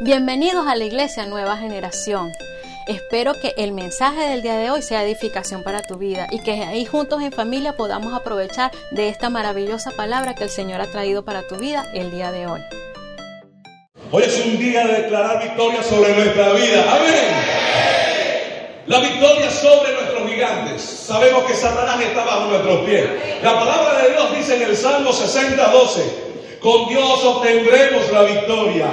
Bienvenidos a la Iglesia Nueva Generación. Espero que el mensaje del día de hoy sea edificación para tu vida y que ahí juntos en familia podamos aprovechar de esta maravillosa palabra que el Señor ha traído para tu vida el día de hoy. Hoy es un día de declarar victoria sobre nuestra vida. Amén. La victoria sobre nuestros gigantes. Sabemos que Satanás está bajo nuestros pies. La palabra de Dios dice en el Salmo 60, 12. Con Dios obtendremos la victoria.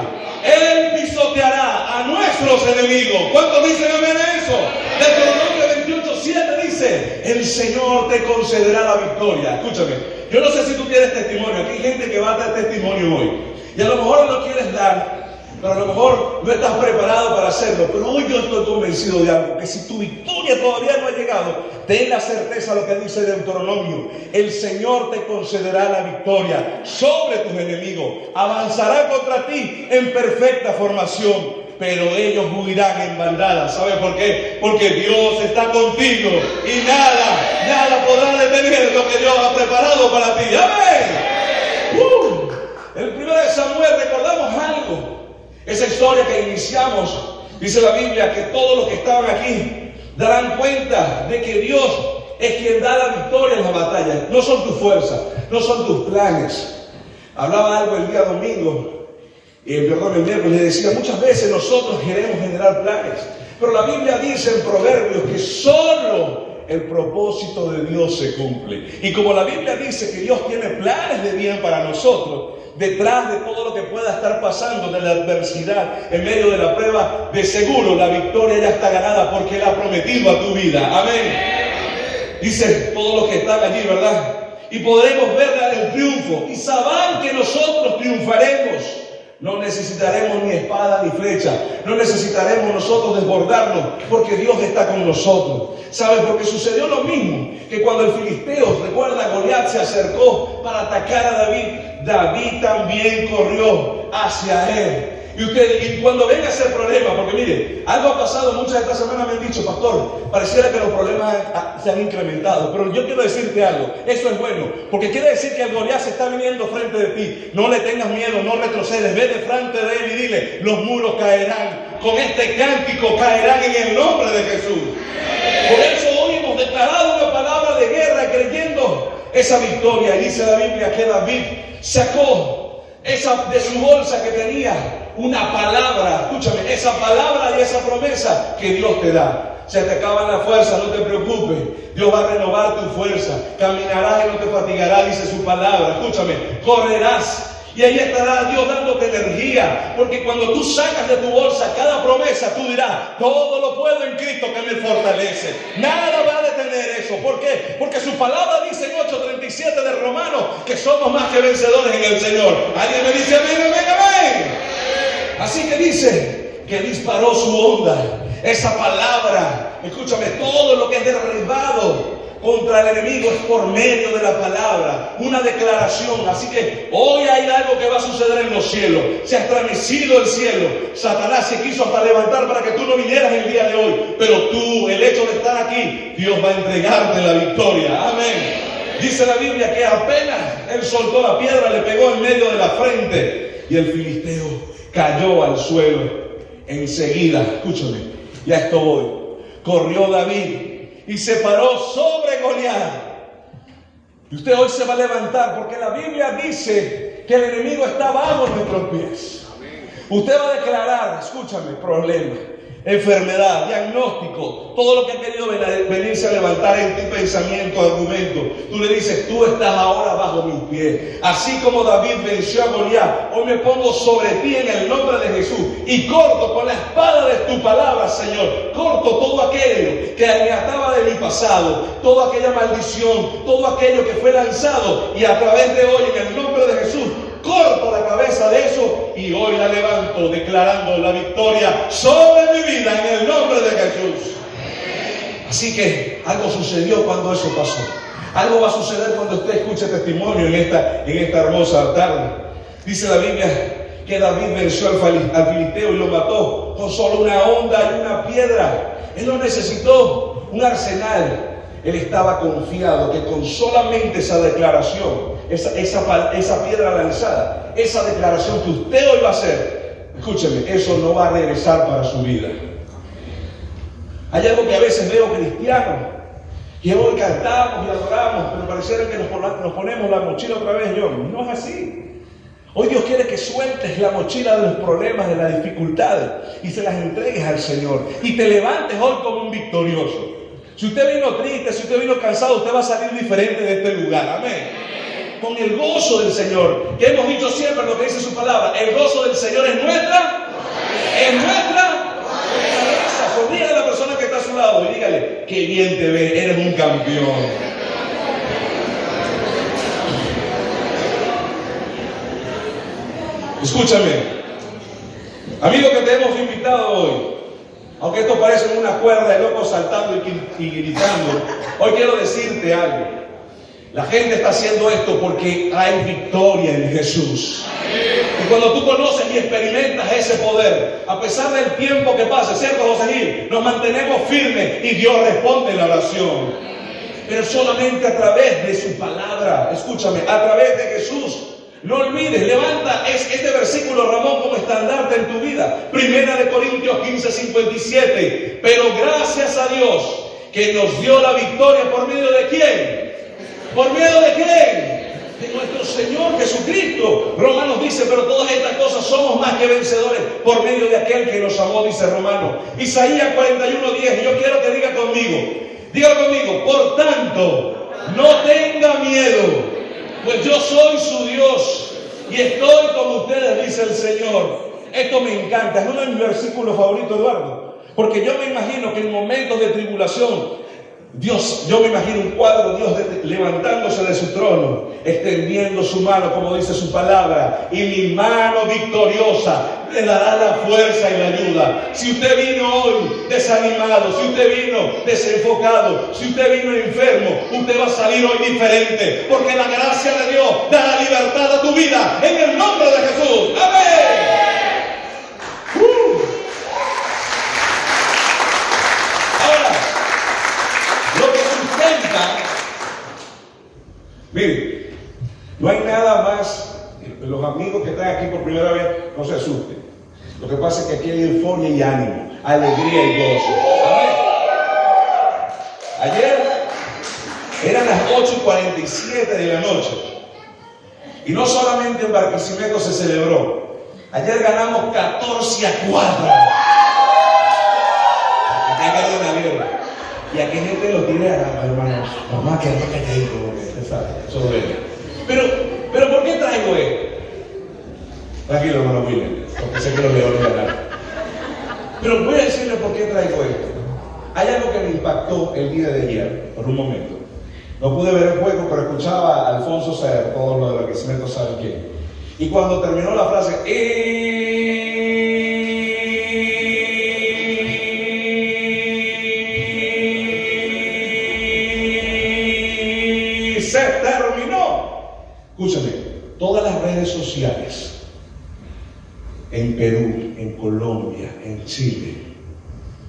Él pisoteará a nuestros enemigos. ¿Cuántos dicen amén a eso? Deuteronomio 28, 7 dice, el Señor te concederá la victoria. Escúchame, yo no sé si tú tienes testimonio. Aquí hay gente que va a dar testimonio hoy. Y a lo mejor lo quieres dar pero a lo mejor no estás preparado para hacerlo. Pero hoy yo estoy convencido de algo, que si tu victoria todavía no ha llegado, ten la certeza de lo que dice Deuteronomio. El Señor te concederá la victoria sobre tus enemigos. Avanzará contra ti en perfecta formación. Pero ellos huirán en bandadas. ¿Sabe por qué? Porque Dios está contigo y nada, nada podrá detener lo que Dios ha preparado para ti. Amén. Uh, el primero de Samuel recordamos algo esa historia que iniciamos, dice la Biblia, que todos los que estaban aquí darán cuenta de que Dios es quien da la victoria en la batalla. No son tus fuerzas, no son tus planes. Hablaba algo el día domingo, y perdón, el miércoles, le decía, muchas veces nosotros queremos generar planes, pero la Biblia dice en Proverbios que solo el propósito de Dios se cumple. Y como la Biblia dice que Dios tiene planes de bien para nosotros, detrás de todo lo que pueda estar pasando, de la adversidad, en medio de la prueba, de seguro la victoria ya está ganada porque Él ha prometido a tu vida. Amén. Dice todos los que están allí, ¿verdad? Y podremos ver el triunfo y sabrán que nosotros triunfaremos. No necesitaremos ni espada ni flecha. No necesitaremos nosotros desbordarnos porque Dios está con nosotros. ¿Sabe? Porque sucedió lo mismo que cuando el filisteo, recuerda, Goliat se acercó para atacar a David. David también corrió hacia él. Y usted, cuando venga ese problema, porque mire, algo ha pasado, muchas de estas semanas me han dicho, pastor, pareciera que los problemas se han incrementado, pero yo quiero decirte algo, eso es bueno, porque quiere decir que el Goliat se está viniendo frente de ti, no le tengas miedo, no retrocedes, ve de frente de él y dile, los muros caerán, con este cántico caerán en el nombre de Jesús. Por eso hoy hemos declarado una palabra de guerra creyendo esa victoria, y dice la Biblia que David sacó esa de su bolsa que tenía una palabra, escúchame, esa palabra y esa promesa que Dios te da. Se te acaban las fuerzas, no te preocupes. Dios va a renovar tu fuerza. Caminarás y no te fatigarás, dice su palabra. Escúchame, correrás y ahí estará Dios dándote energía. Porque cuando tú sacas de tu bolsa cada promesa, tú dirás, todo lo puedo en Cristo que me fortalece. Nada va a detener eso. ¿Por qué? Porque su palabra dice en 8.37 de Romanos que somos más que vencedores en el Señor. ¿Alguien me dice amén, amén? Así que dice que disparó su onda. Esa palabra, escúchame, todo lo que es derribado contra el enemigo es por medio de la palabra, una declaración. Así que hoy hay algo que va a suceder en los cielos. Se ha estremecido el cielo. Satanás se quiso hasta levantar para que tú no vinieras el día de hoy. Pero tú, el hecho de estar aquí, Dios va a entregarte la victoria. Amén. Dice la Biblia que apenas él soltó la piedra, le pegó en medio de la frente y el filisteo cayó al suelo. Enseguida, escúchame, ya esto voy. Corrió David y se paró sobre Goliat. Y usted hoy se va a levantar porque la Biblia dice que el enemigo está bajo nuestros pies. Usted va a declarar, escúchame, problema enfermedad, diagnóstico, todo lo que ha querido venirse a levantar en tu pensamiento, argumento. Tú le dices, tú estás ahora bajo mis pies. Así como David venció a Goliat, hoy me pongo sobre ti en el nombre de Jesús y corto con la espada de tu palabra, Señor. Corto todo aquello que me ataba de mi pasado, toda aquella maldición, todo aquello que fue lanzado y a través de hoy en el nombre de Jesús corto la cabeza de eso y hoy la levanto declarando la victoria sobre mi vida en el nombre de Jesús. Así que algo sucedió cuando eso pasó. Algo va a suceder cuando usted escuche testimonio en esta, en esta hermosa tarde. Dice la Biblia que David venció al, filisteo y lo mató con solo una onda y una piedra. Él no necesitó un arsenal. Él estaba confiado que con solamente esa declaración esa, esa, piedra lanzada, esa declaración que usted hoy va a hacer, escúcheme, eso no va a regresar para su vida. Hay algo que a veces veo cristianos, que hoy cantamos y adoramos, pero pareciera que nos ponemos la mochila otra vez, yo. No es así. Hoy Dios quiere que sueltes la mochila de los problemas, de las dificultades y se las entregues al Señor y te levantes hoy como un victorioso. Si usted vino triste, si usted vino cansado, usted va a salir diferente de este lugar. Amén. Con el gozo del Señor, que hemos dicho siempre lo que dice su palabra, el gozo del Señor es nuestra, es nuestra. Sonríe a la persona que está a su lado y dígale, qué bien te ve, eres un campeón. Escúchame, amigo que te hemos invitado hoy, aunque esto parece una cuerda de locos saltando y, gritando, hoy quiero decirte algo. La gente está haciendo esto porque hay victoria en Jesús. Y cuando tú conoces y experimentas ese poder, a pesar del tiempo que pase, ¿cierto, José Gil? Nos mantenemos firmes y Dios responde la oración. Pero solamente a través de su palabra, escúchame, a través de Jesús no olvides, levanta este versículo, Ramón, como estandarte en tu vida. Primera de Corintios 15, 57. Pero gracias a Dios que nos dio la victoria por medio de quién? ¿Por medio de quién? De nuestro Señor Jesucristo. Romanos dice, pero todas estas cosas somos más que vencedores por medio de aquel que nos amó, dice Romano. Isaías 41, 10. Yo quiero que diga conmigo, diga conmigo, por tanto, no tenga miedo pues yo soy su Dios y estoy con ustedes, dice el Señor. Esto me encanta, es uno de mis versículos favoritos, Eduardo. Porque yo me imagino que en momentos de tribulación, Dios, yo me imagino un cuadro, Dios levantándose de su trono, extendiendo su mano, como dice su palabra, y mi mano victoriosa le dará la fuerza y la ayuda. Si usted vino hoy desanimado, si usted vino desenfocado, si usted vino enfermo, usted va a salir hoy diferente, porque la gracia de Dios dará libertad a tu vida en el nombre de Jesús. Amén. Uh. Ahora, lo que sustenta, mire, no hay nada más los amigos que están aquí por primera vez, no se asusten. Lo que pasa es que aquí hay euforia y ánimo, alegría y gozo. Ayer eran las 8 y 47 de la noche. Y no solamente en Barquisimeto se celebró. Ayer ganamos 14 a 4. Aquí hay una guerra. Y aquí gente lo tiene a hermanos. Mamá, que no te digo, sobre Pero, pero ¿por qué traigo esto? Tranquilo, hermano William, porque sé que los leones ganaron. Pero voy a decirle por qué traigo esto. Hay algo que me impactó el día de ayer, por un momento. No pude ver el juego, pero escuchaba a Alfonso Ser, todo lo de lo que se me sabe quién. Y cuando terminó la frase, y en Perú, en Colombia, en Chile,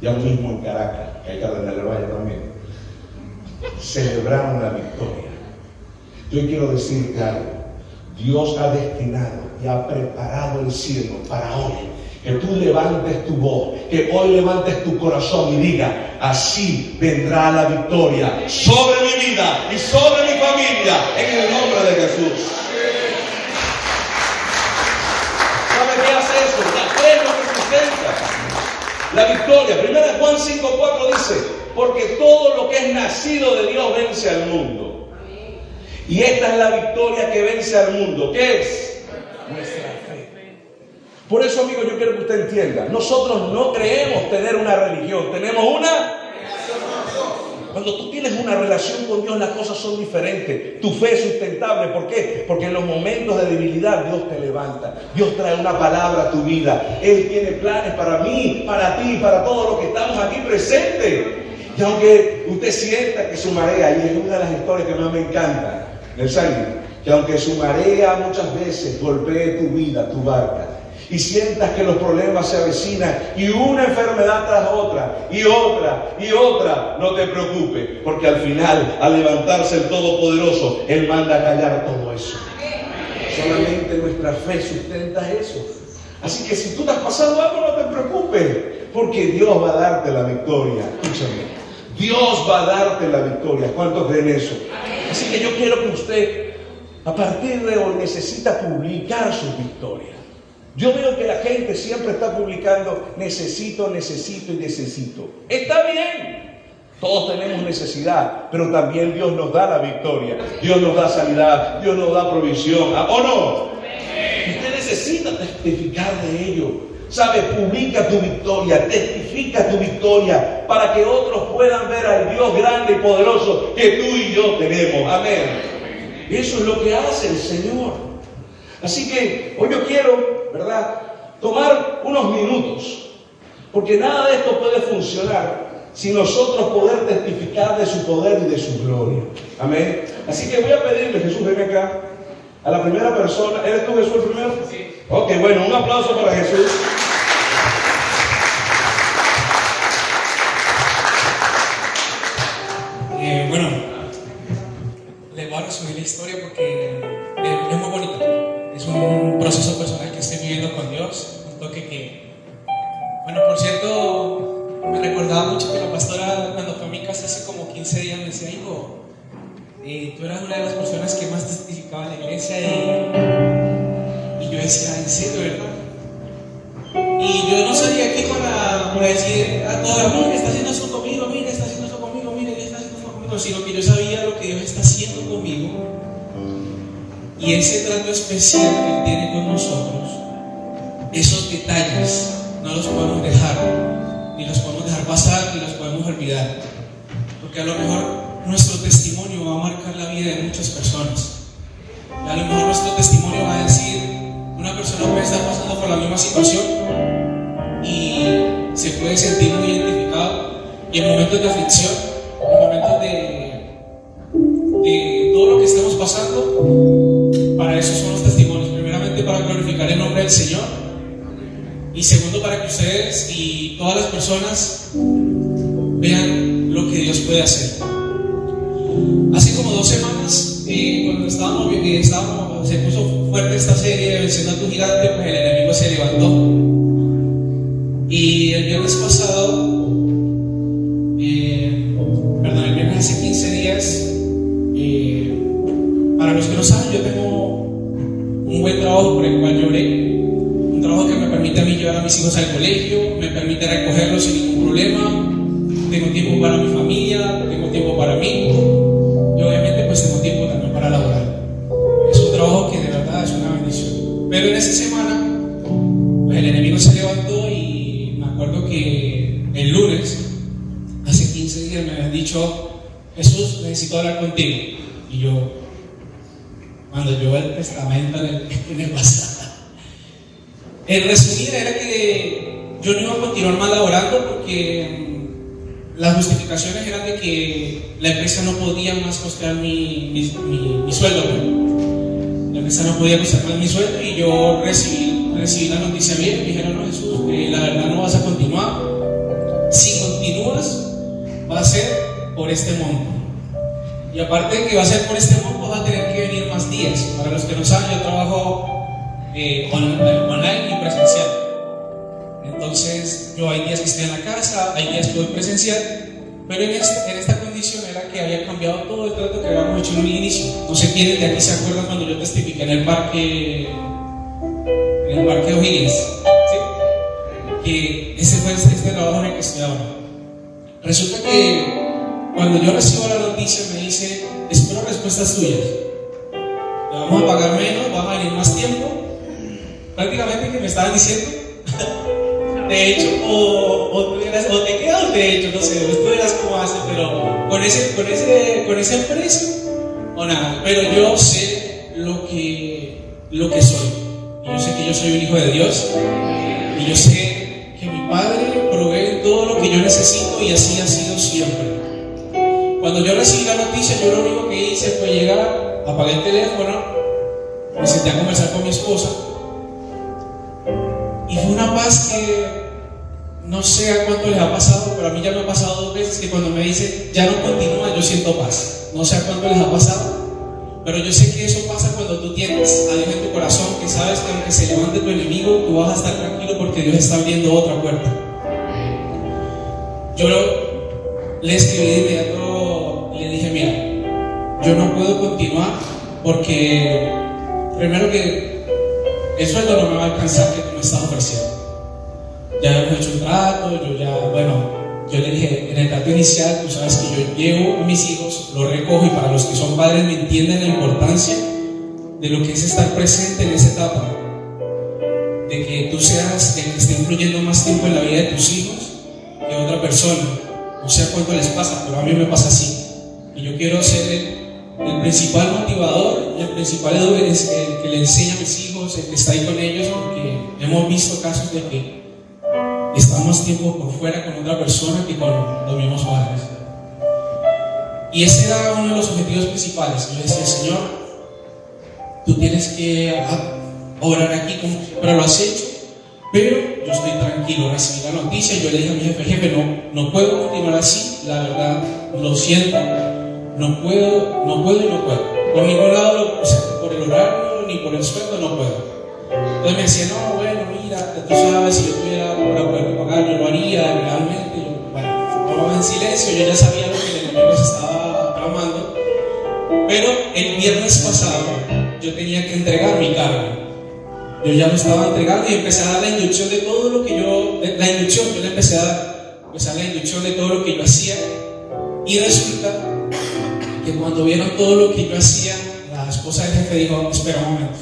ya mismo en Caracas, que hay Cardenal del Valle también, celebraron la victoria. Yo quiero decirte algo. Dios ha destinado y ha preparado el cielo para hoy. Que tú levantes tu voz, que hoy levantes tu corazón y diga, así vendrá la victoria sobre mi vida y sobre mi familia en el nombre de Jesús. La victoria. Primera Juan 5.4 dice, porque todo lo que es nacido de Dios vence al mundo. Y esta es la victoria que vence al mundo. ¿Qué es? Nuestra fe. Por eso, amigo, yo quiero que usted entienda. Nosotros no creemos tener una religión, tenemos una cuando tú tienes una relación con Dios, las cosas son diferentes. Tu fe es sustentable. ¿Por qué? Porque en los momentos de debilidad Dios te levanta. Dios trae una palabra a tu vida. Él tiene planes para mí, para ti, para todos los que estamos aquí presentes. Y aunque usted sienta que su marea, y es una de las historias que más me encanta del Salmo, que aunque su marea muchas veces golpee tu vida, tu barca, y sientas que los problemas se avecinan y una enfermedad tras otra y otra y otra, no te preocupes, porque al final, al levantarse el Todopoderoso, Él manda a callar todo eso. Solamente nuestra fe sustenta eso. Así que si tú estás pasando algo, no te preocupes, porque Dios va a darte la victoria. Escúchame. Dios va a darte la victoria. ¿Cuántos creen eso? Así que yo quiero que usted, a partir de hoy, necesita publicar sus victorias. Yo veo que la gente siempre está publicando necesito, necesito y necesito. Está bien. Todos tenemos necesidad, pero también Dios nos da la victoria. Dios nos da sanidad, Dios nos da provisión. ¿O no? Usted necesita testificar de ello. ¿Sabe? Publica tu victoria, testifica tu victoria para que otros puedan ver al Dios grande y poderoso que tú y yo tenemos. Amén. Eso es lo que hace el Señor. Así que hoy yo quiero, ¿verdad? Tomar unos minutos, porque nada de esto puede funcionar sin nosotros poder testificar de su poder y de su gloria. Amén. Así que voy a pedirle, Jesús, ven acá. A la primera persona, ¿eres tú Jesús el primero? Sí. Ok, bueno, un aplauso para Jesús. Perdón, el viernes hace 15 días, para los que no saben, yo tengo un buen trabajo por el cual lloré. Un trabajo que me permite a mí llevar a mis hijos al colegio, me permite recogerlos sin ningún problema. En el, el resumido era que yo no iba a continuar más laborando porque las justificaciones eran de que la empresa no podía más costear mi, mi, sueldo. La empresa no podía costear más mi sueldo y yo recibí, recibí la noticia bien. Me dijeron, no Jesús, la verdad no vas a continuar. Si continúas, va a ser por este monto. Y aparte de que va a ser por este monto, vas a tener días. Para los que no saben, yo trabajo eh, online y presencial. Entonces, yo hay días que estoy en la casa, hay días que voy presencial, pero en, este, en esta condición era que había cambiado todo el trato que habíamos hecho en un inicio. No sé quiénes de aquí se acuerdan cuando yo testifiqué en el parque, en el parque O'Higgins, ¿sí? que ese fue este, este, trabajo en el que estoy ahora. Resulta que cuando yo recibo la noticia me dice, espero respuestas tuyas. Vamos a pagar menos, vamos a venir más tiempo. Prácticamente que me estaban diciendo de hecho, o, o, tú o te quedas de hecho, no sé, tú verás cómo haces, pero con ese, con, ese, con ese precio, o nada. Pero yo sé lo que, lo que soy. Yo sé que yo soy un hijo de Dios. Y yo sé que mi Padre provee todo lo que yo necesito y así ha sido siempre. Cuando yo recibí la noticia, yo lo único que hice fue llegar, apagué el teléfono, me senté a conversar con mi esposa. Y fue una paz que no sé a cuánto les ha pasado, pero a mí ya me ha pasado dos veces que cuando me dice ya no continúa, yo siento paz. No sé a cuánto les ha pasado, Pero yo sé que eso pasa cuando tú tienes a Dios en tu corazón, que sabes que aunque se levante tu enemigo, tú vas a estar tranquilo porque Dios está abriendo otra puerta. Yo le escribí de inmediato y le dije, mira, yo no puedo continuar porque primero que el sueldo no me va a alcanzar que tú me estás ofreciendo. Ya hemos hecho un trato, yo ya, bueno, yo le dije, en el trato inicial, tú sabes que yo llevo a mis hijos, los recojo y para los que son padres me entienden la importancia de lo que es estar presente en esa etapa, de que tú seas el que esté influyendo más tiempo en la vida de tus hijos que otra persona. No sé cuánto les pasa, pero a mí me pasa así. Y yo quiero ser el, principal motivador el principal educador, el que le enseña a mis hijos, el que está ahí con ellos, porque hemos visto casos de que estamos tiempo por fuera con otra persona que con los mismos padres. Y ese era uno de los objetivos principales. Yo decía, Señor, tú tienes que orar aquí, pero lo has hecho. Pero yo estoy tranquilo, recibí la noticia, yo le dije a mi jefe, jefe, no, no puedo continuar así, la verdad, lo siento, no puedo, no puedo y no puedo. Por ningún lado, por el horario ni por el sueldo, no puedo. Entonces me decía, no, bueno, mira, tú sabes, si yo tuviera para poder pagar, yo lo haría legalmente. Yo, bueno, en silencio, yo ya sabía lo que el enemigo se estaba tramando. Pero el viernes pasado yo tenía que entregar mi carga. Yo ya lo estaba entregando y empecé a dar la inducción de todo lo que yo, la inducción, yo le empecé a dar, empecé a la inducción de todo lo que yo hacía. Y resulta que cuando vieron todo lo que yo hacía, la esposa del jefe dijo, espera un momento.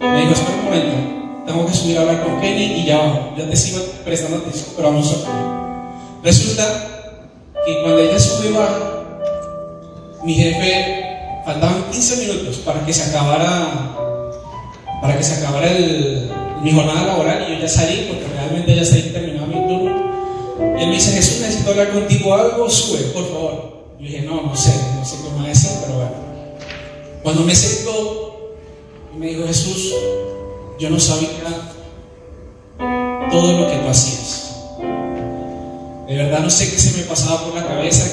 Me dijo, espera un momento, tengo que subir a hablar con Kenny y ya Ya te sigo prestando atención, pero vamos a Resulta que cuando ella sube y mi jefe faltaban 15 minutos para que se acabara para que se acabara el, mi jornada laboral y yo ya salí porque realmente ya está terminado mi turno. Y él me dice, Jesús, necesito hablar contigo algo, sube, por favor. Yo dije, no, no sé, no sé cómo decir, pero bueno. Cuando me sentó, me dijo, Jesús, yo no sabía todo lo que tú hacías. De verdad no sé qué se me pasaba por la cabeza.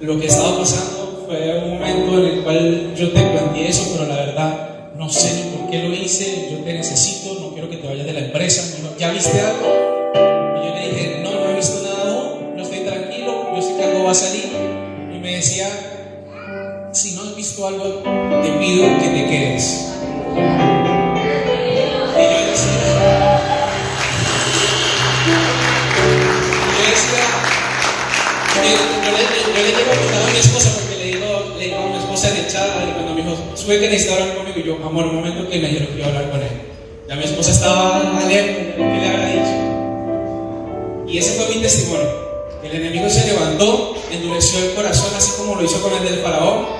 Lo que estaba pasando fue un momento en el cual yo te planteé eso, pero la verdad no sé ni por qué lo hice. Yo te necesito, no quiero que te vayas de la empresa. ¿Ya viste algo? Y yo le dije, no, no he visto nada no estoy tranquilo, yo sé que algo va a salir. Te pido que te quedes. yo le llego a a mi esposa porque le digo, le digo a mi esposa de echada, y cuando me dijo, sube que necesita hablar conmigo, y yo, amor, un momento que me dijeron que iba a hablar con él. Ya mi esposa estaba alerta ¿qué le había dicho. Y ese fue mi testimonio. El enemigo se levantó, endureció el corazón, así como lo hizo con el del faraón,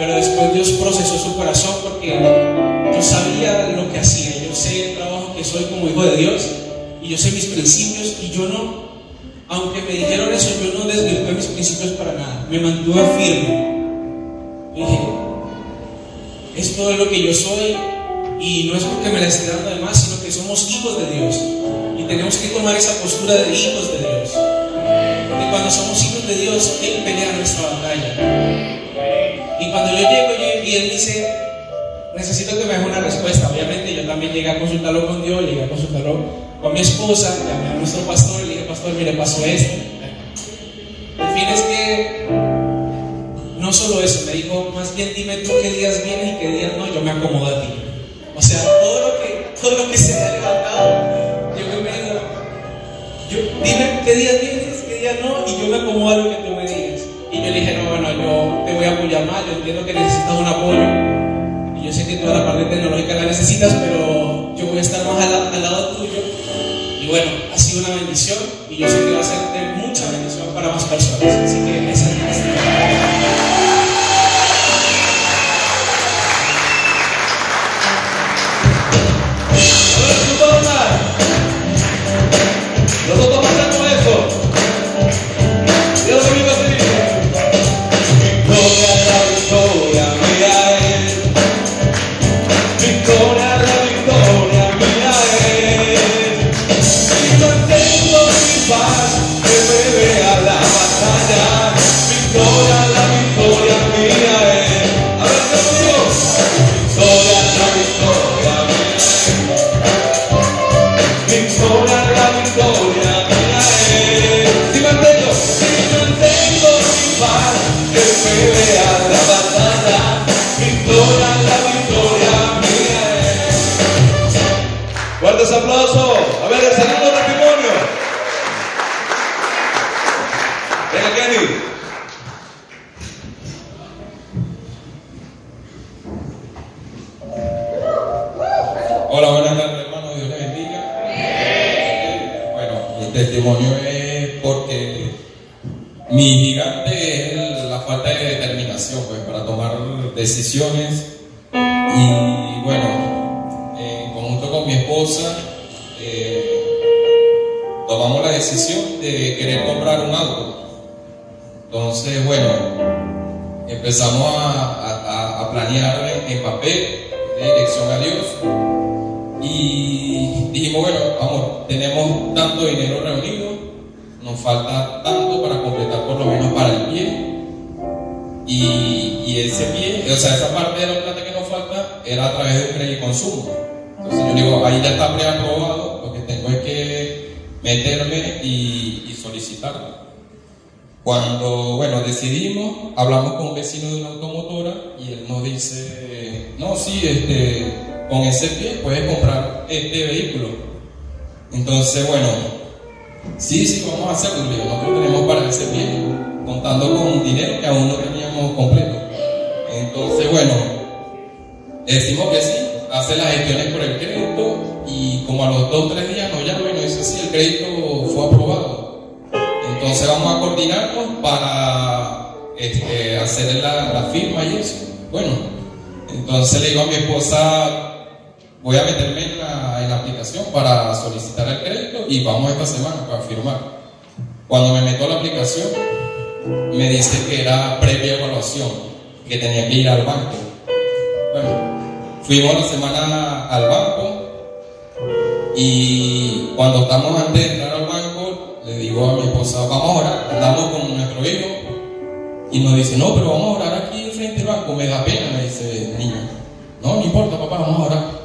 pero después Dios procesó su corazón porque yo sabía lo que hacía, yo sé el trabajo que soy como hijo de Dios, y yo sé mis principios, y yo no aunque me dijeron eso, yo no desvirtué mis principios para nada. Me mantuve firme. Dije, esto es lo que yo soy y no es porque me la esté dando de más, sino que somos hijos de Dios. Y tenemos que tomar esa postura de hijos de Dios. Porque cuando somos hijos de Dios, Él pelea nuestra batalla. Y cuando yo llego y Él dice, necesito que me haga una respuesta. Obviamente yo también llegué a consultarlo con Dios, llegué a consultarlo con mi esposa, llamé a nuestro pastor y le dije, pastor, mire, pasó esto. El fin es que no solo eso, me dijo, más bien dime tú qué días vienen y qué días no, yo me acomodo a ti. O sea, todo lo que, todo lo que se me ha levantado, yo me digo, yo, dime qué días vienes, qué días no, y yo me acomodo a lo que más, yo entiendo que necesitas un apoyo. Y yo sé que toda la parte tecnológica la necesitas, pero yo voy a estar más al, lado tuyo bueno, ha sido una bendición y yo sé que va a ser de mucha bendición para más personas. Así que Hola, buenas tardes, hermano. Dios les bendiga. Bueno, mi testimonio es porque mi gigante es la falta de determinación pues, para tomar decisiones. Y bueno, en conjunto con mi esposa, eh, tomamos la decisión de querer comprar un auto. Entonces, bueno, empezamos a, a planear en papel de dirección a Dios y dijimos, bueno, vamos, tenemos tanto dinero reunido, nos falta tanto para completar por lo menos para el pie. Y, y ese pie, o sea, esa parte de la plata que nos falta era a través de crédito consumo. Entonces yo digo, ahí ya está preaprobado, lo que tengo es que meterme y, y solicitarlo. Cuando, bueno, decidimos, hablamos con un vecino de una automotora y él nos dice, no, sí, este, con ese pie puedes comprar este vehículo. Entonces, bueno, sí, sí, vamos a hacerlo. Nosotros tenemos para ese pie, contando con dinero que aún no teníamos completo. Entonces, bueno, decimos que sí, hace las gestiones por el crédito y como a los dos o tres días nos llama y nos dice, sí, el crédito fue aprobado. Entonces vamos a coordinarnos para este, hacer la, la firma y eso. Bueno, entonces le digo a mi esposa, voy a meterme en la, aplicación para solicitar el crédito y vamos esta semana para firmar. Cuando me meto la aplicación, me dice que era previa evaluación, que tenía que ir al banco. Bueno, fuimos la semana al banco y cuando estamos antes de entrar al banco, le digo a mi esposa, vamos a orar, andamos con nuestro hijo y nos dice, no, pero vamos a orar aquí frente al banco, me da pena, me dice niño. No, no importa, papá, vamos a orar.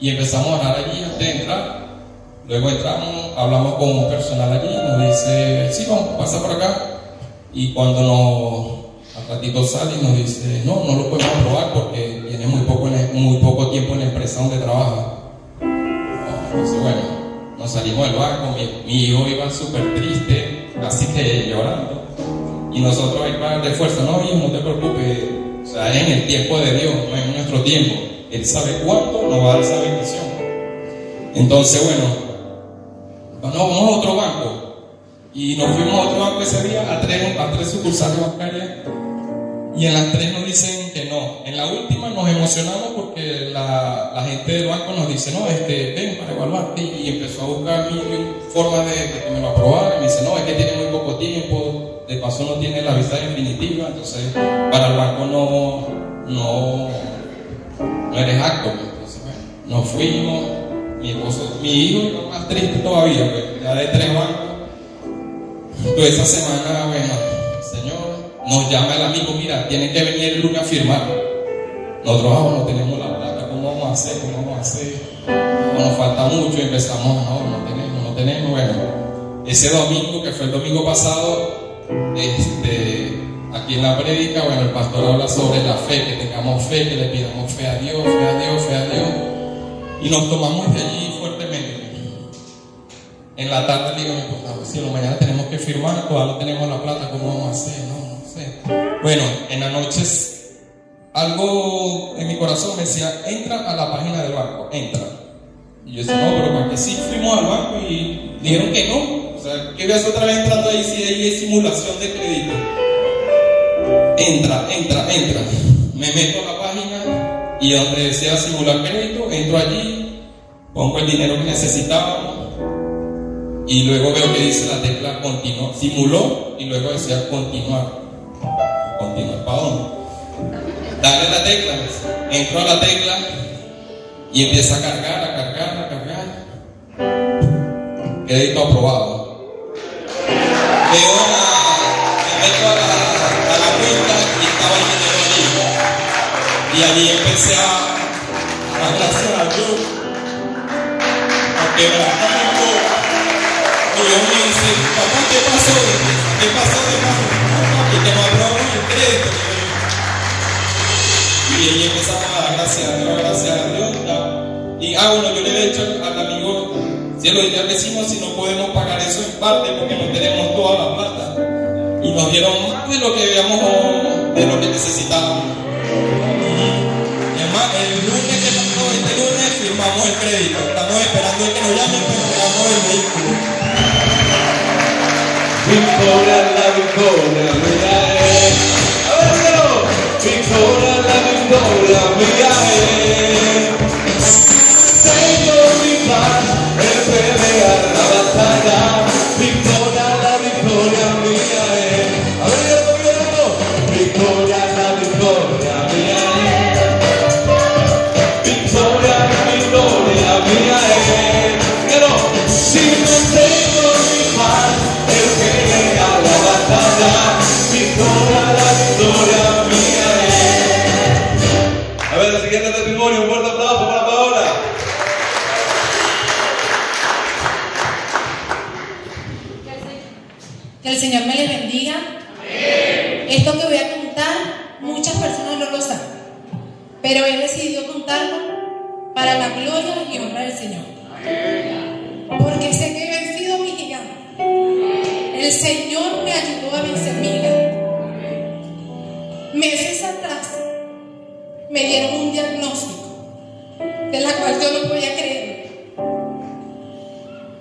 Y empezamos a orar allí antes de entrar. Luego entramos, hablamos con un personal allí, nos dice, sí, vamos, pasa por acá. Y cuando nos, al ratito sale nos dice, no, no lo podemos probar porque tiene muy poco, muy poco tiempo en la empresa donde trabaja. Entonces, bueno, nos salimos del banco, mi, hijo iba súper triste, así que llorando. Y nosotros ahí para de fuerza, no, hijo, no te preocupes, o sea, es en el tiempo de Dios, no es en nuestro tiempo. Él sabe cuánto nos va a dar esa bendición. Entonces, bueno, no, vamos a otro banco. Y nos fuimos a otro banco ese día, a tres, a tres sucursales bancarias. Y en las tres nos dicen que no. En la última nos emocionamos porque la, la gente del banco nos dice, no, este, ven para evaluarte. Y empezó a buscar mi, mi forma de, que me lo aprobara. Y me dice, no, es que tiene muy poco tiempo. De paso no tiene la visa definitiva. Entonces, para el banco no, no, no eres acto. Pues. Entonces, bueno, nos fuimos. Mi esposo, mi hijo iba más triste todavía, pues, ya de tres bancos. Toda esa semana, bueno, Señor, nos llama el amigo, mira, tienen que venir el lunes a firmar. Nosotros no tenemos la plata, ¿cómo vamos a hacer? ¿Cómo vamos a hacer? No, nos falta mucho y empezamos, no, no tenemos, no tenemos. Bueno, ese domingo, que fue el domingo pasado, este, aquí en la prédica, bueno, el pastor habla sobre la fe, que tengamos fe, que le pidamos fe a Dios, fe a Dios, fe a Dios. Y nos tomamos de allí fuertemente. En la tarde le digo mi esposa, si lo mañana tenemos que firmar, todavía no tenemos la plata, ¿cómo vamos a hacer? No, no sé. Bueno, en las noches algo en mi corazón me decía, entra a la página del banco, entra. Y yo decía, no, pero para que sí fuimos al banco y dijeron que no. O sea, ¿qué voy a hacer otra vez entrando ahí si es simulación de crédito? Entra, entra, entra. Me meto a la página y donde desea simular crédito, entro allí, pongo el dinero que necesitaba y luego veo que dice la tecla continuar. Simuló y luego decía continuar. Continuar. ¿Para dónde? Dale la tecla. Entro a la tecla y empieza a cargar, a cargar, a cargar. Crédito aprobado. Y allí empecé a, a gracias a Dios. Porque verdaderamente y yo me dice, papá, ¿qué pasó? ¿Qué pasó de Y me aprobó el crédito. Y ahí empezamos a dar gracias a Dios, gracias a Dios. Y ah, bueno, yo le he dicho al amigo, si lo ya decimos si no podemos pagar eso en parte porque no tenemos toda la plata. Y nos dieron más de lo que habíamos, de lo que necesitábamos. crédito. Estamos esperando que nos llamen, el vehículo.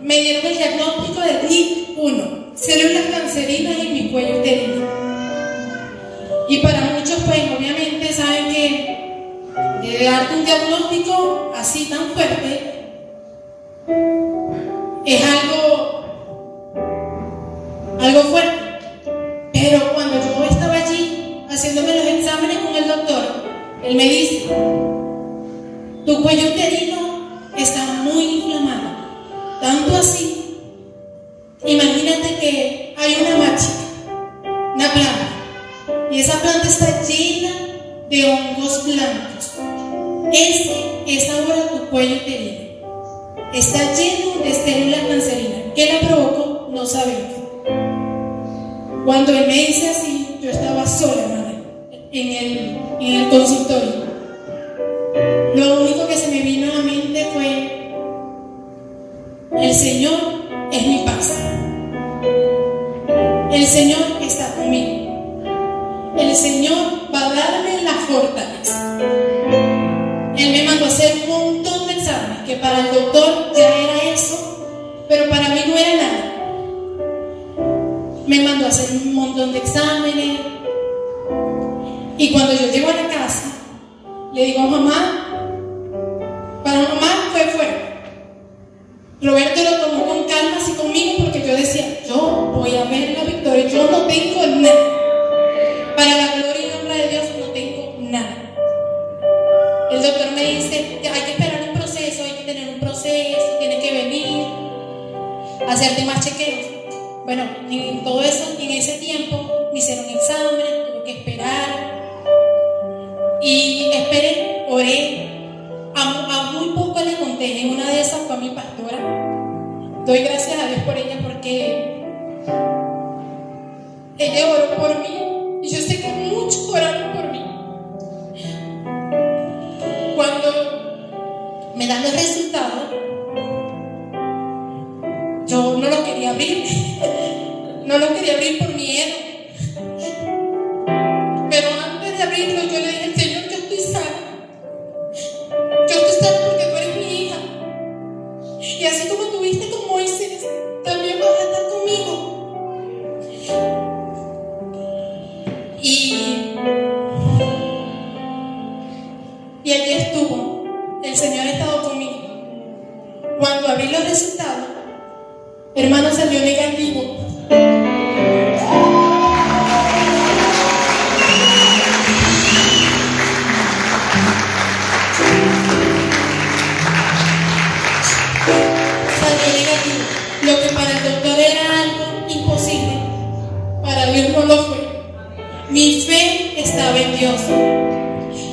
me dieron el diagnóstico de DIC1, células cancerinas en mi cuello uterino. Y para muchos, pues obviamente saben que de darte un diagnóstico así tan fuerte es algo, algo fuerte. Pero cuando yo estaba allí haciéndome los exámenes con el doctor, él me dice, tu cuello uterino pero yo no tengo nada para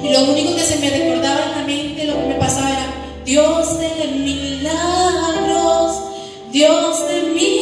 Y lo único que se me recordaba en la mente, lo que me pasaba era, Dios de milagros, Dios de milagros.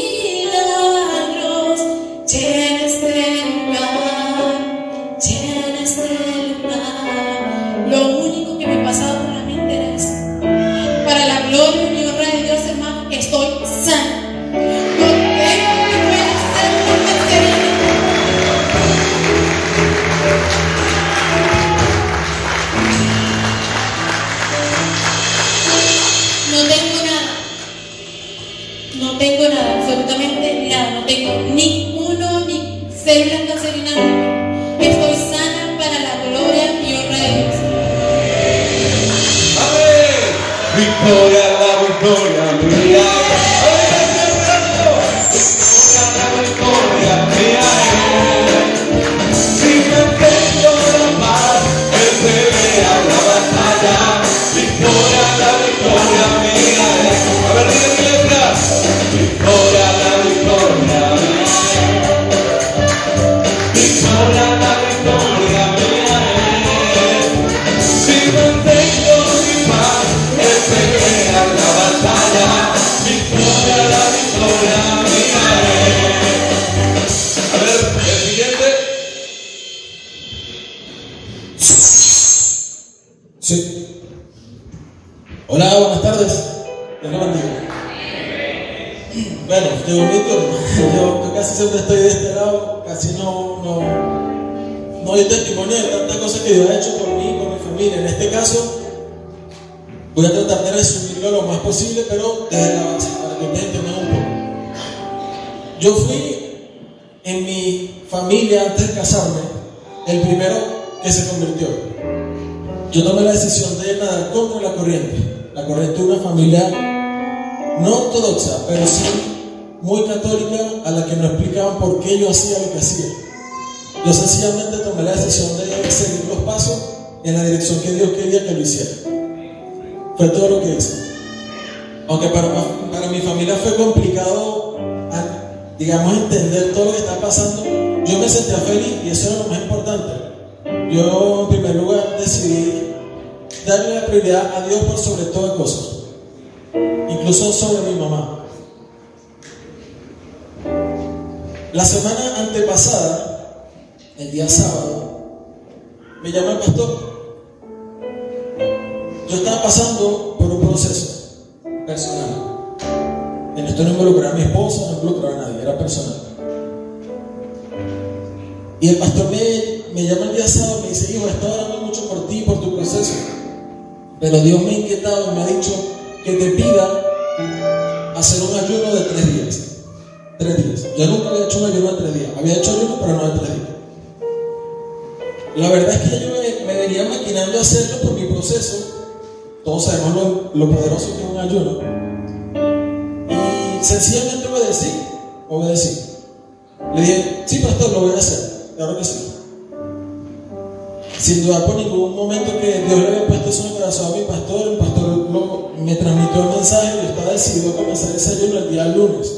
Buenas tardes. Dios bendiga. Bueno, mi turno. Yo, yo casi siempre estoy de este lado, casi no, no, no doy testimonio de tantas cosas que Dios ha hecho por mí por mi familia. En este caso, voy a tratar de resumirlo lo más posible, pero desde la base, para que ustedes entiendan un poco. Yo fui en mi familia antes de casarme el primero que se convirtió. Yo tomé la decisión de nadar contra la corriente. La corriente de una familia no ortodoxa, pero sí muy católica, a la que no explicaban por qué yo hacía lo que hacía. Yo sencillamente tomé la decisión de seguir los pasos en la dirección que Dios quería que lo hiciera. Fue todo lo que hice. Aunque para, para mi familia fue complicado, digamos, entender todo lo que está pasando, yo me sentía feliz y eso era lo más importante. Yo, en primer lugar, decidí darle la prioridad a Dios por sobre toda cosa, incluso sobre mi mamá. La semana antepasada, el día sábado, me llama el pastor. Yo estaba pasando por un proceso personal. En esto no involucraba a mi esposa, no involucraba a nadie, era personal. Y el pastor me, me llama el día sábado y me dice, hijo, he estado orando mucho por ti, por tu proceso. Pero Dios me ha inquietado me ha dicho que te pida hacer un ayuno de tres días. Tres días. Yo nunca había hecho un ayuno de tres días. Había hecho ayuno, pero no de tres días. La verdad es que yo me, me venía maquinando hacerlo por mi proceso. Todos sabemos lo, lo poderoso que es un ayuno. Y sencillamente obedecí. Obedecí. Le dije, sí, pastor, lo voy a hacer. Claro que sí. Sin dudar por ningún momento que Dios le había puesto eso en el corazón a mi pastor, el pastor lo- me transmitió el mensaje y yo estaba decidido a comenzar ese ayuno el día lunes.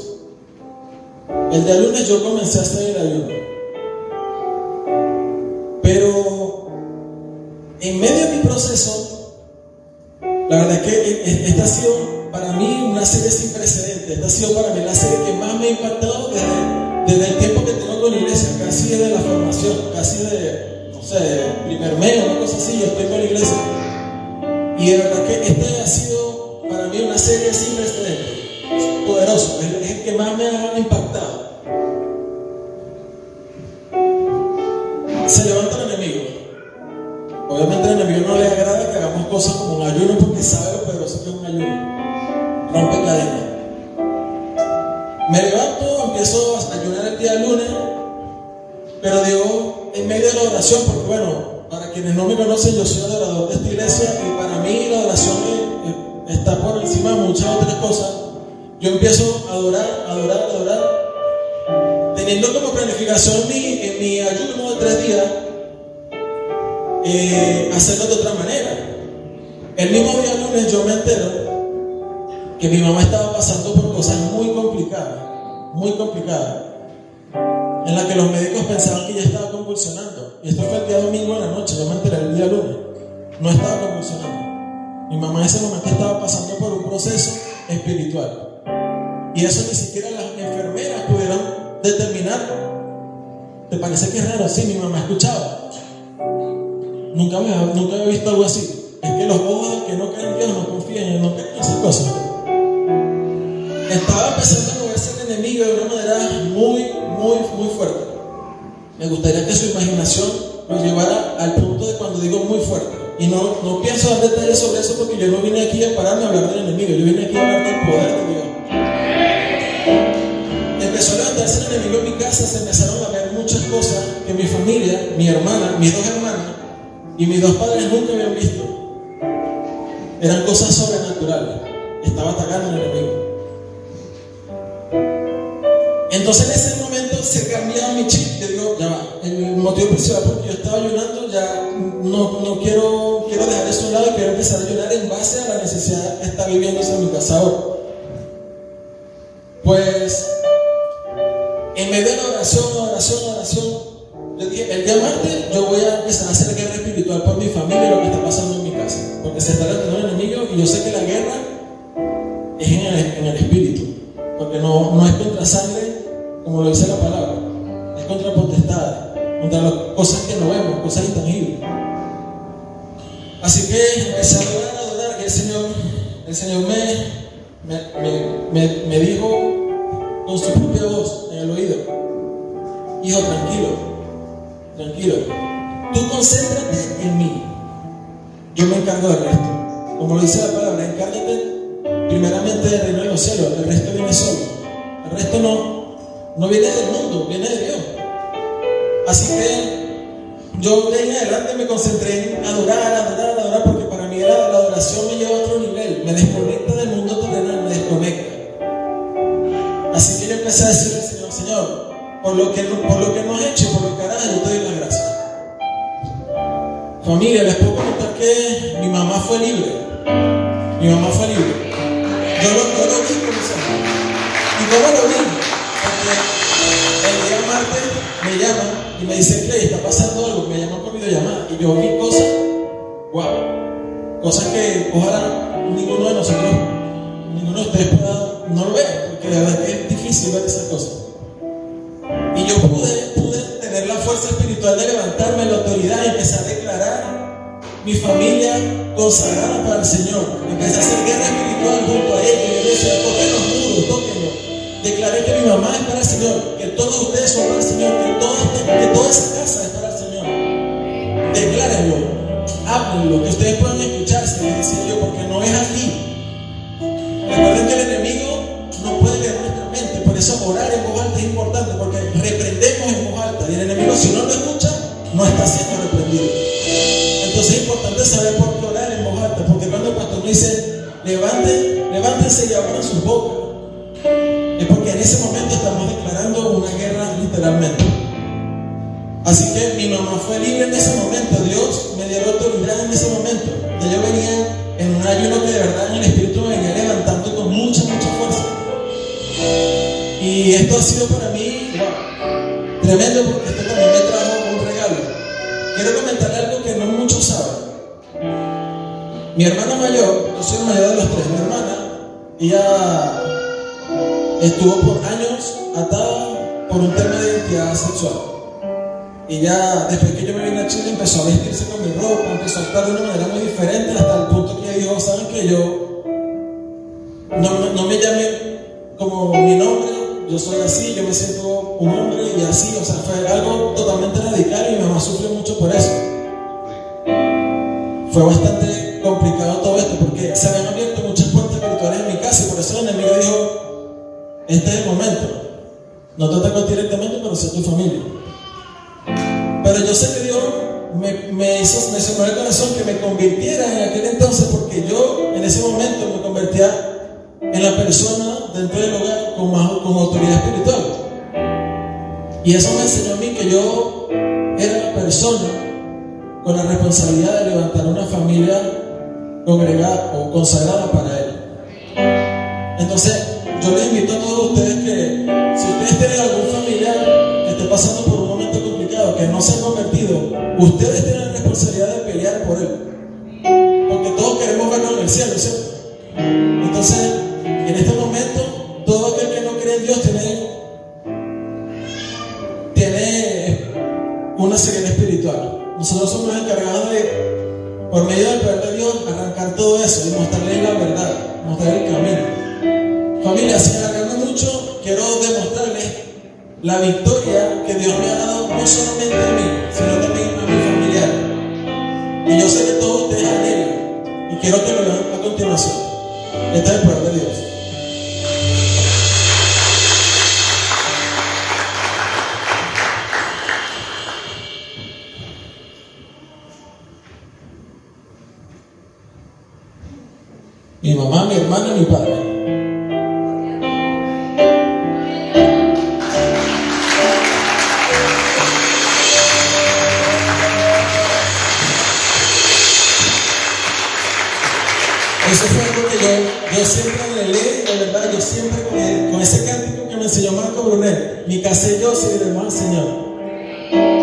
El día lunes yo comencé a hacer el ayuno. Pero en medio de mi proceso, la verdad es que e- e- esta ha sido para mí una serie sin precedentes. Esta ha sido para mí la serie que más me ha impactado desde, desde el tiempo que tengo con la iglesia, casi desde la formación, casi de, sé, primer mes, una cosa así, yo estoy con la iglesia. Y de verdad que este ha sido para mí una serie sin precedentes. Es poderoso, es, el que más me ha impactado. Se levanta el enemigo. Obviamente al enemigo no le agrada que hagamos cosas como un ayuno porque sabe lo poderoso que es un ayuno. Rompe cadenas. Me levanto, empiezo a ayunar el día lunes, pero medio de la oración, porque bueno, para quienes no me conocen, yo soy adorador de esta iglesia y para mí la oración está por encima de muchas otras cosas. Yo empiezo a adorar, adorar, adorar, teniendo como planificación mi, mi ayuno de tres días, eh, hacerlo de otra manera. El mismo día lunes yo me entero que mi mamá estaba pasando por cosas muy complicadas, muy complicadas, en las que los médicos pensaban que ella estaba convulsionando. Y esto fue el día domingo en la noche, yo me enteré el día lunes. No estaba convulsionando. Mi mamá en ese momento estaba pasando por un proceso espiritual. Y eso ni siquiera las enfermeras pudieron determinar. ¿Te parece que es raro? Sí, mi mamá escuchaba. Nunca había, nunca había visto algo así. Es que los ojos que no creen en Dios no confían en no creen en esas cosas. Estaba empezando a moverse el enemigo de una manera muy, muy, muy fuerte. Me gustaría que su imaginación lo llevara al punto de cuando digo muy fuerte. Y no, no pienso dar detalles sobre eso porque yo no vine aquí a pararme a hablar del enemigo, yo vine aquí a hablar del poder de Dios. aparecer el enemigo en mi casa, se empezaron a ver muchas cosas que mi familia, mi hermana, mis dos hermanas y mis dos padres nunca habían visto. Eran cosas sobrenaturales. Estaba atacando al enemigo. Entonces en ese momento se cambiaba mi chip. Yo digo, ya va, el motivo principal porque yo estaba ayunando, ya no, no quiero, quiero dejar eso a un lado y quiero empezar a ayunar en base a la necesidad que está viviéndose en mi casa ahora. Pues en medio de la oración, oración, oración, el día martes yo voy a empezar a hacer guerra espiritual por mi familia y lo que está pasando en mi casa. Porque se está reteniendo el enemigo y yo sé que la guerra es en el, en el espíritu. Porque no, no es contra sangre, como lo dice la palabra. Es contra potestades, contra las cosas que no vemos, cosas intangibles. Así que empecé a adorar, y el Señor, el Señor me, me, me, me, me dijo con su propia voz en el oído, hijo, tranquilo, tranquilo, tú concéntrate en mí, yo me encargo del resto. Como lo dice la palabra, encárgate primeramente del reino de los cielos, el resto viene solo. El resto no, no viene del mundo, viene de Dios. Así que yo de ahí en adelante me concentré en adorar, adorar, adorar, porque para mí la, adoración me lleva a otro nivel, me desconecta del mundo terrenal, me desconecta. Así que yo empecé a decirle al Señor, Señor, por lo que, por lo que hemos hecho, por lo que harás, yo te doy las gracias. Familia, les puedo contar que mi mamá fue libre. Mi mamá fue libre. Yo lo, yo lo vi. ¿Y cómo lo vi? El día martes me llama y me dice, Clay, está pasando algo. Me llama por videollamada. Y yo vi cosas, wow. Cosas que ojalá ninguno de nosotros, ninguno de ustedes pueda, no lo vea. Porque la verdad es que es difícil ver esas cosas. Y yo pude, pude tener la fuerza espiritual de levantarme, la autoridad y empezar a declarar mi familia consagrada para el Señor. Empecé a hacer guerra espiritual junto a ellos. Y yo decía, Declaré que mi mamá es para el Señor, que todos ustedes son para el Señor, que, toda esa casa es para el Señor. Declárenlo, háblenlo, que ustedes puedan escucharse, les decía yo, porque no es aquí. Así que mi mamá fue libre en ese momento, Dios me dio la autoridad en ese momento. Ya yo venía en un ayuno que de verdad en el Espíritu me venía levantando con mucha, mucha fuerza. Y esto ha sido para mí wow, tremendo porque esto también me trajo un regalo. Quiero comentarle algo que no muchos saben. Mi hermana mayor, yo soy el mayor de los tres, mi hermana, ella estuvo por años atada por un tema de identidad sexual. Y ya después que yo me vine a Chile empezó a vestirse con mi ropa, empezó a actuar de una manera muy diferente hasta el punto que dijo, ¿saben que yo no, no, me llame como mi nombre? Yo soy así, yo me siento un hombre y así, o sea, fue algo totalmente radical y mi mamá sufrió mucho por eso. Fue bastante complicado todo esto porque se habían abierto muchas puertas espirituales en mi casa y por eso el enemigo dijo, este es el momento. No te ataco directamente, pero sé tu familia. Pero yo sé que Dios me, hizo, me sonó el corazón que me convirtiera en aquel entonces, porque yo en ese momento me convertía en la persona dentro del hogar con, más, con autoridad espiritual. Y eso me enseñó a mí que yo era la persona con la responsabilidad de levantar una familia congregada o consagrada para Él. Entonces, yo les invito a todos ustedes que, si ustedes tienen algún familiar que esté pasando no se ha convertido, ustedes tienen la responsabilidad de pelear por él. Porque todos queremos verlo en el cielo, ¿cierto? Entonces, en este momento, todo aquel que no cree en Dios tiene, tiene una ceguera espiritual. Nosotros somos encargados de, por medio del poder de Dios, arrancar todo eso y mostrarles la verdad, mostrarles el camino. Familia, sin alargarme mucho, quiero demostrarles la victoria que Dios me ha dado solamente a mí, sino también a mi familiar. Y yo sé que todos ustedes anhelan y quiero que lo vean a continuación. Este es el poder de Dios. Mi mamá, mi hermana y mi padre. Eso fue algo que yo, yo siempre anhelé, de verdad, yo siempre con, con ese cántico que me enseñó Marco Brunel, mi casa y yo serviremos al Señor.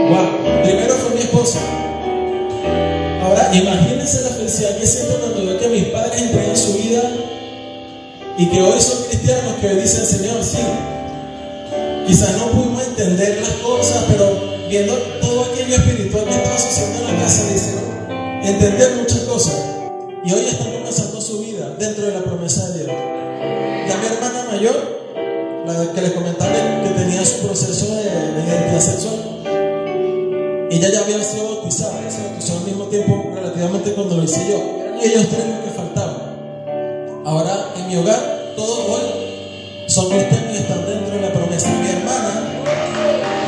Wow. Primero fue mi esposa. Ahora, imagínense la felicidad que siento cuando veo que mis padres entregan su vida y que hoy son cristianos que hoy dicen, Señor, sí. Quizás no pudimos entender las cosas, pero viendo todo aquello espiritual que estaba sucediendo en la casa, dice, entender muchas cosas. Y hoy están comenzando su vida dentro de la promesa de Dios. Ya mi hermana mayor, la que les comentaba que tenía su proceso de, de identidad sexual, ella ya había sido bautizada, se bautizó al mismo tiempo relativamente cuando lo hice yo. Eran ellos tres los que faltaban. Ahora en mi hogar, todos hoy son cristianos y están dentro de la promesa. Mi hermana,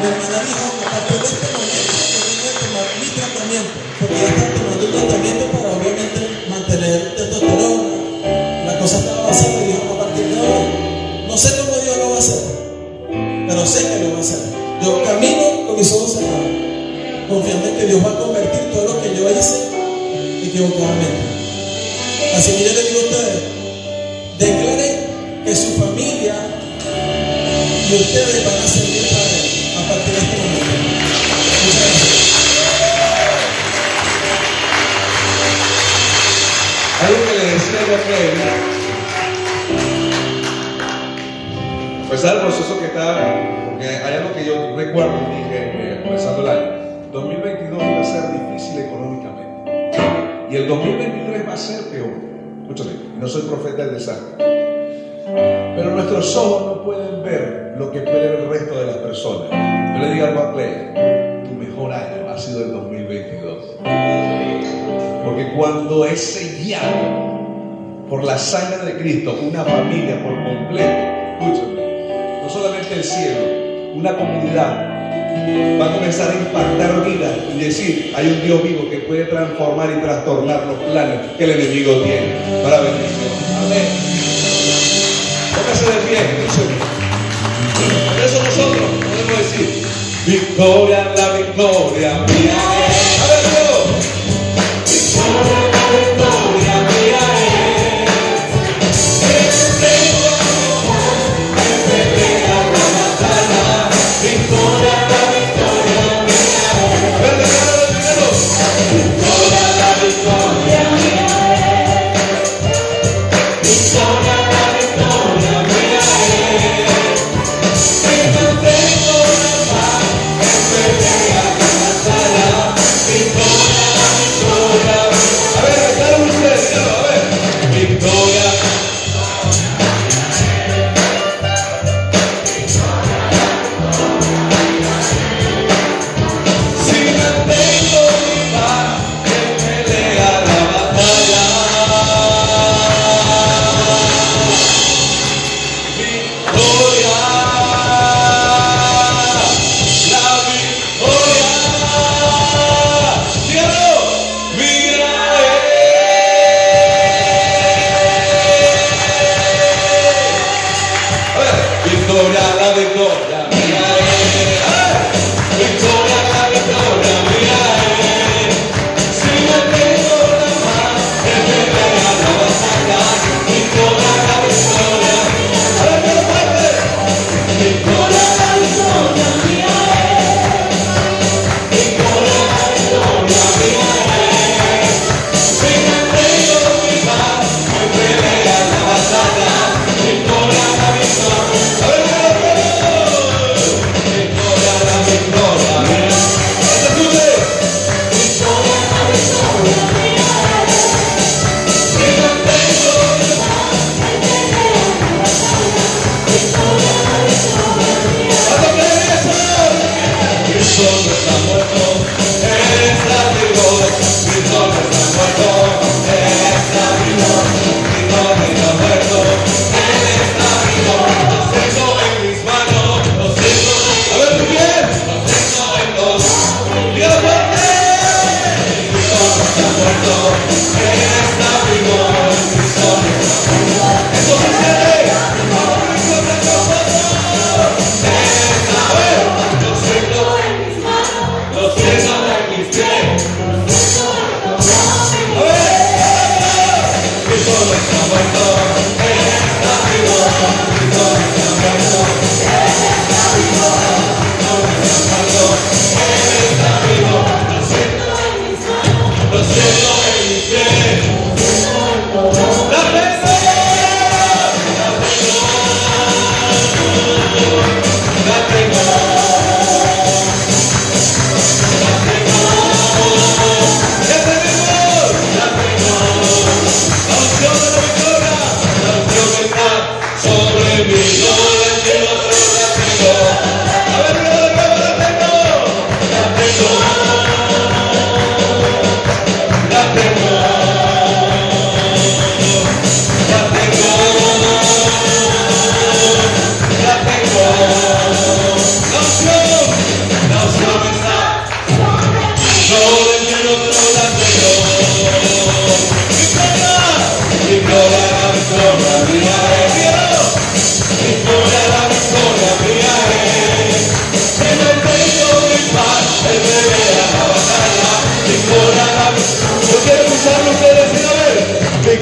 mi hermana dijo que a partir de este momento yo voy a tomar mi tratamiento, porque ella está tomando un tratamiento para obviamente mantener testosterona. La cosa estaba avanzando y dijo a partir de ahora, no sé cómo Dios lo va a hacer, pero sé que lo va a hacer. Yo camino con mis ojos cerrados confiando en que Dios va a convertir todo lo que yo hice equivocadamente. Así que yo les digo a ustedes, declaren que su familia y ustedes van a servir para a pesar del proceso que está, porque hay algo que yo recuerdo y dije eh, comenzando el año, 2022 va a ser difícil económicamente y el 2023 va a ser peor. Escúchame, no soy profeta del desastre, pero nuestros ojos no pueden ver lo que puede ver el resto de las personas. Yo le digo algo a Clay, tu mejor año ha sido el 2022. Porque cuando es sellado por la sangre de Cristo, una familia por completo, escúchame, no solamente el cielo, una comunidad va a comenzar a impactar vidas y decir, hay un Dios vivo que puede transformar y trastornar los planes que el enemigo tiene para bendición. Amén. Póngase de pie, escúcheme. Por eso nosotros podemos decir, victoria, la victoria mía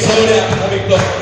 Victoria, a Victoria.